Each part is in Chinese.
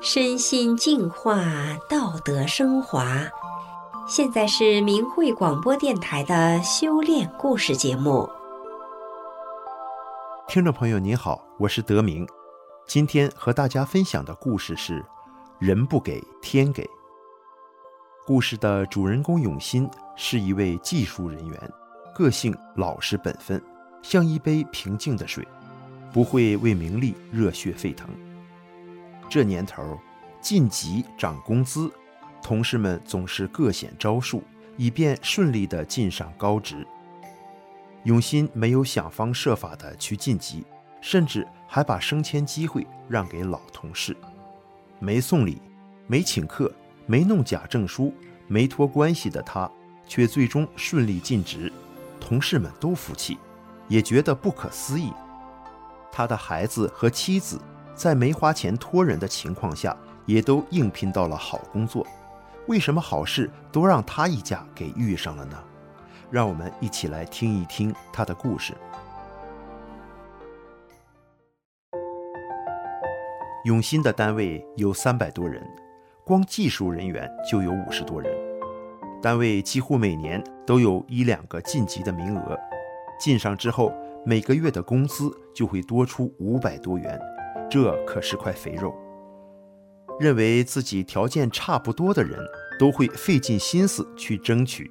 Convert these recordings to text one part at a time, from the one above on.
身心净化，道德升华。现在是明慧广播电台的修炼故事节目。听众朋友您好，我是德明。今天和大家分享的故事是：人不给，天给。故事的主人公永新是一位技术人员，个性老实本分，像一杯平静的水，不会为名利热血沸腾。这年头，晋级涨工资，同事们总是各显招数，以便顺利的晋上高职。永新没有想方设法的去晋级，甚至还把升迁机会让给老同事，没送礼，没请客，没弄假证书，没托关系的他，却最终顺利晋职，同事们都服气，也觉得不可思议。他的孩子和妻子。在没花钱托人的情况下，也都应聘到了好工作。为什么好事都让他一家给遇上了呢？让我们一起来听一听他的故事。永新的单位有三百多人，光技术人员就有五十多人。单位几乎每年都有一两个晋级的名额，晋上之后，每个月的工资就会多出五百多元。这可是块肥肉。认为自己条件差不多的人，都会费尽心思去争取。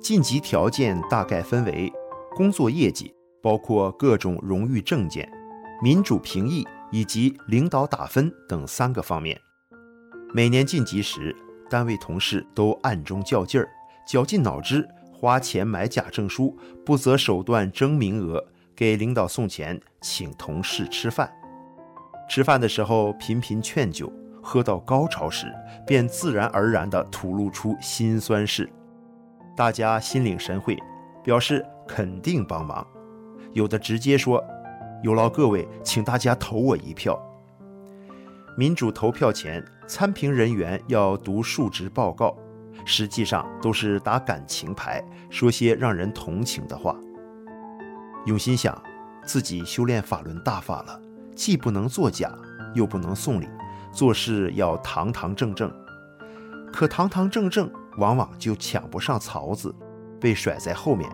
晋级条件大概分为工作业绩，包括各种荣誉证件、民主评议以及领导打分等三个方面。每年晋级时，单位同事都暗中较劲儿，绞尽脑汁，花钱买假证书，不择手段争名额，给领导送钱，请同事吃饭。吃饭的时候频频劝酒，喝到高潮时，便自然而然地吐露出辛酸事。大家心领神会，表示肯定帮忙。有的直接说：“有劳各位，请大家投我一票。”民主投票前，参评人员要读述职报告，实际上都是打感情牌，说些让人同情的话。永心想，自己修炼法轮大法了。既不能作假，又不能送礼，做事要堂堂正正。可堂堂正正往往就抢不上槽子，被甩在后面。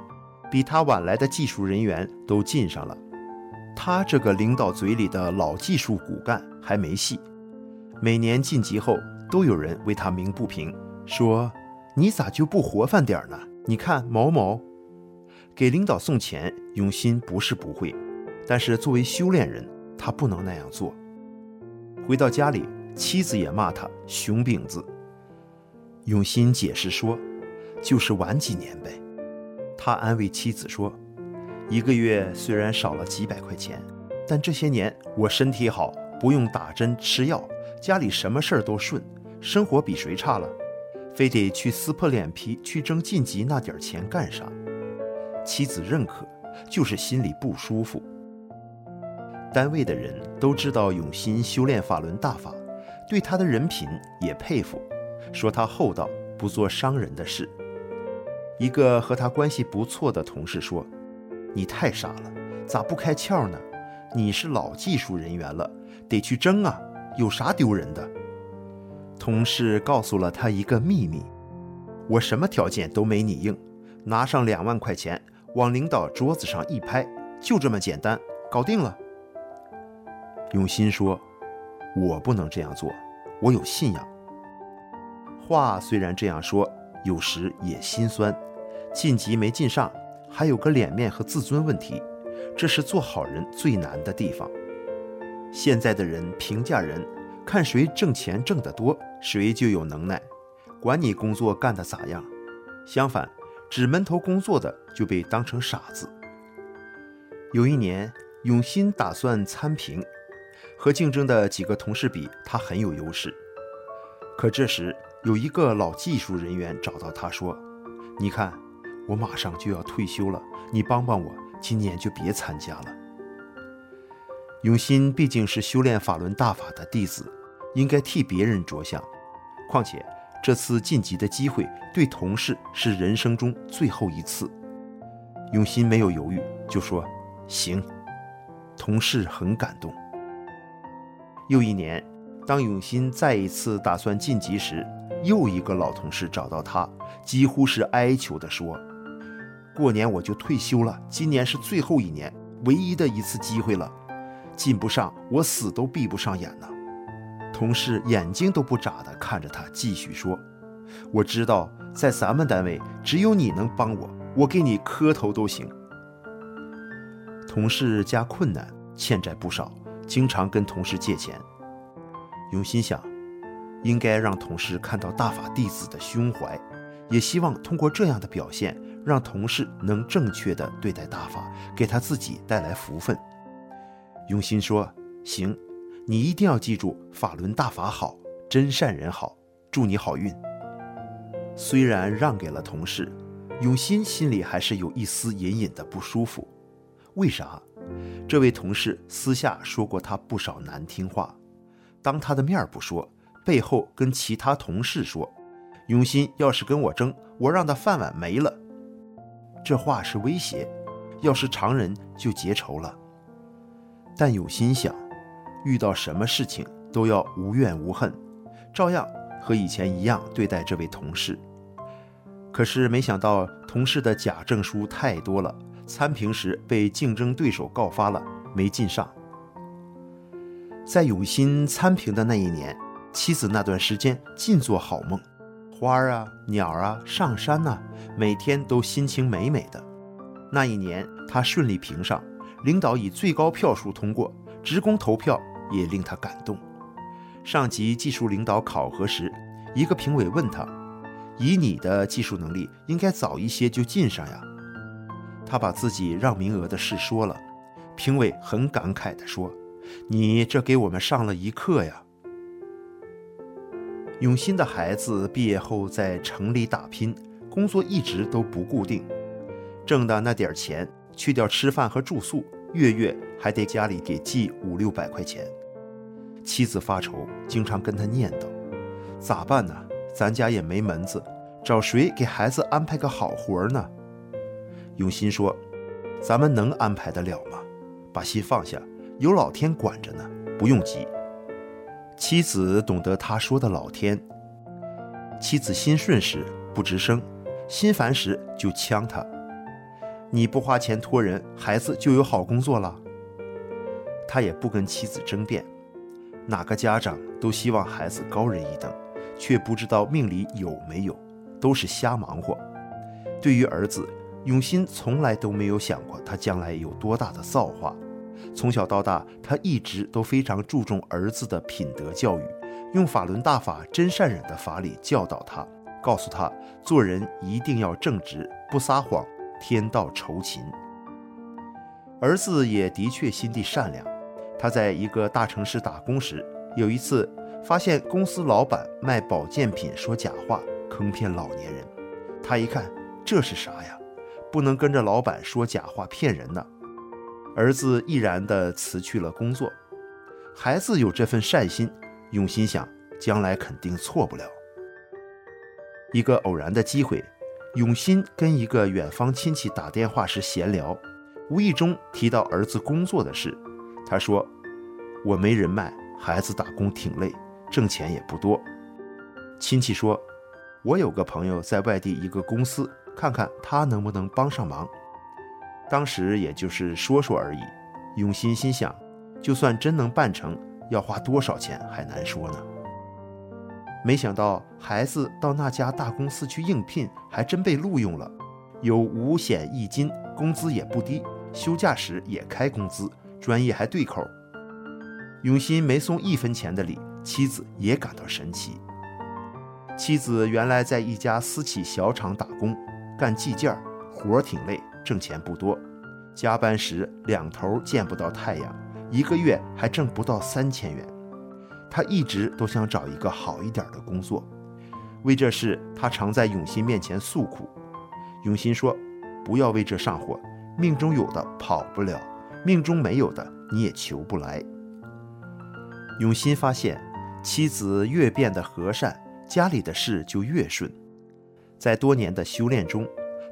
比他晚来的技术人员都晋上了，他这个领导嘴里的老技术骨干还没戏。每年晋级后，都有人为他鸣不平，说：“你咋就不活泛点呢？你看某某，给领导送钱，永新不是不会，但是作为修炼人。”他不能那样做。回到家里，妻子也骂他熊饼子。永新解释说：“就是晚几年呗。”他安慰妻子说：“一个月虽然少了几百块钱，但这些年我身体好，不用打针吃药，家里什么事儿都顺，生活比谁差了？非得去撕破脸皮去争晋级那点钱干啥？”妻子认可，就是心里不舒服。单位的人都知道永新修炼法轮大法，对他的人品也佩服，说他厚道，不做伤人的事。一个和他关系不错的同事说：“你太傻了，咋不开窍呢？你是老技术人员了，得去争啊，有啥丢人的？”同事告诉了他一个秘密：“我什么条件都没你硬，拿上两万块钱，往领导桌子上一拍，就这么简单，搞定了。”永新说：“我不能这样做，我有信仰。”话虽然这样说，有时也心酸。晋级没晋上，还有个脸面和自尊问题，这是做好人最难的地方。现在的人评价人，看谁挣钱挣得多，谁就有能耐，管你工作干得咋样。相反，只闷头工作的就被当成傻子。有一年，永新打算参评。和竞争的几个同事比，他很有优势。可这时有一个老技术人员找到他说：“你看，我马上就要退休了，你帮帮我，今年就别参加了。”永新毕竟是修炼法轮大法的弟子，应该替别人着想。况且这次晋级的机会对同事是人生中最后一次。永新没有犹豫，就说：“行。同事很感动。又一年，当永新再一次打算晋级时，又一个老同事找到他，几乎是哀求地说：“过年我就退休了，今年是最后一年，唯一的一次机会了，进不上，我死都闭不上眼呢。”同事眼睛都不眨地看着他，继续说：“我知道，在咱们单位，只有你能帮我，我给你磕头都行。”同事家困难，欠债不少，经常跟同事借钱。永心想，应该让同事看到大法弟子的胸怀，也希望通过这样的表现，让同事能正确地对待大法，给他自己带来福分。永新说：“行，你一定要记住，法轮大法好，真善人好，祝你好运。”虽然让给了同事，永新心里还是有一丝隐隐的不舒服。为啥？这位同事私下说过他不少难听话，当他的面不说，背后跟其他同事说：“永新要是跟我争，我让他饭碗没了。”这话是威胁，要是常人就结仇了。但永心想，遇到什么事情都要无怨无恨，照样和以前一样对待这位同事。可是没想到，同事的假证书太多了。参评时被竞争对手告发了，没进上。在永新参评的那一年，妻子那段时间尽做好梦，花儿啊、鸟儿啊、上山呐、每天都心情美美的。那一年他顺利评上，领导以最高票数通过，职工投票也令他感动。上级技术领导考核时，一个评委问他：“以你的技术能力，应该早一些就进上呀。”他把自己让名额的事说了，评委很感慨地说：“你这给我们上了一课呀。”永新的孩子毕业后在城里打拼，工作一直都不固定，挣的那点钱去掉吃饭和住宿，月月还得家里给寄五六百块钱。妻子发愁，经常跟他念叨：“咋办呢？咱家也没门子，找谁给孩子安排个好活呢？”永新说：“咱们能安排得了吗？把心放下，有老天管着呢，不用急。”妻子懂得他说的老天。妻子心顺时不吱声，心烦时就呛他：“你不花钱托人，孩子就有好工作了。”他也不跟妻子争辩。哪个家长都希望孩子高人一等，却不知道命里有没有，都是瞎忙活。对于儿子。永新从来都没有想过他将来有多大的造化。从小到大，他一直都非常注重儿子的品德教育，用法轮大法真善忍的法理教导他，告诉他做人一定要正直，不撒谎，天道酬勤。儿子也的确心地善良。他在一个大城市打工时，有一次发现公司老板卖保健品说假话，坑骗老年人。他一看，这是啥呀？不能跟着老板说假话骗人呢。儿子毅然地辞去了工作。孩子有这份善心，用心想将来肯定错不了。一个偶然的机会，永新跟一个远方亲戚打电话时闲聊，无意中提到儿子工作的事。他说：“我没人脉，孩子打工挺累，挣钱也不多。”亲戚说：“我有个朋友在外地一个公司。”看看他能不能帮上忙。当时也就是说说而已。永新心想，就算真能办成，要花多少钱还难说呢。没想到孩子到那家大公司去应聘，还真被录用了，有五险一金，工资也不低，休假时也开工资，专业还对口。永新没送一分钱的礼，妻子也感到神奇。妻子原来在一家私企小厂打工。干计件儿，活儿挺累，挣钱不多。加班时两头见不到太阳，一个月还挣不到三千元。他一直都想找一个好一点的工作。为这事，他常在永新面前诉苦。永新说：“不要为这上火，命中有的跑不了，命中没有的你也求不来。”永新发现，妻子越变得和善，家里的事就越顺。在多年的修炼中，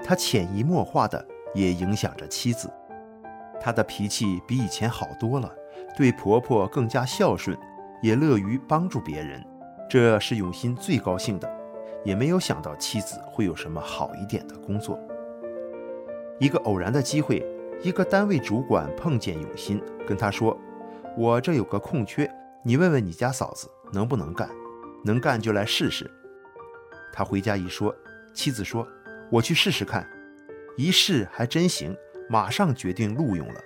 他潜移默化的也影响着妻子。他的脾气比以前好多了，对婆婆更加孝顺，也乐于帮助别人。这是永新最高兴的，也没有想到妻子会有什么好一点的工作。一个偶然的机会，一个单位主管碰见永新，跟他说：“我这有个空缺，你问问你家嫂子能不能干，能干就来试试。”他回家一说，妻子说：“我去试试看。”一试还真行，马上决定录用了。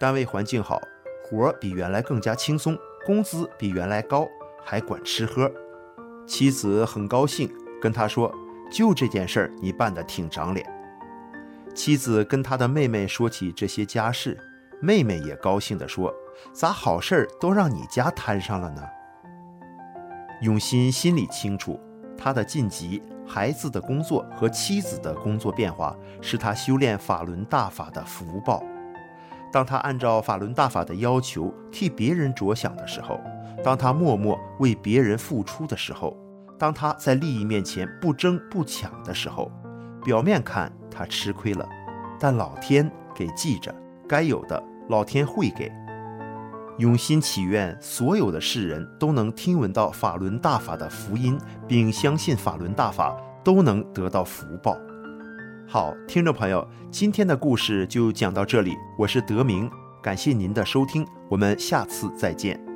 单位环境好，活比原来更加轻松，工资比原来高。还管吃喝，妻子很高兴，跟他说：“就这件事儿，你办得挺长脸。”妻子跟他的妹妹说起这些家事，妹妹也高兴地说：“咋好事儿都让你家摊上了呢？”永新心里清楚，他的晋级、孩子的工作和妻子的工作变化，是他修炼法轮大法的福报。当他按照法轮大法的要求替别人着想的时候，当他默默为别人付出的时候，当他在利益面前不争不抢的时候，表面看他吃亏了，但老天给记着，该有的老天会给。永心祈愿所有的世人都能听闻到法轮大法的福音，并相信法轮大法，都能得到福报。好，听众朋友，今天的故事就讲到这里，我是德明，感谢您的收听，我们下次再见。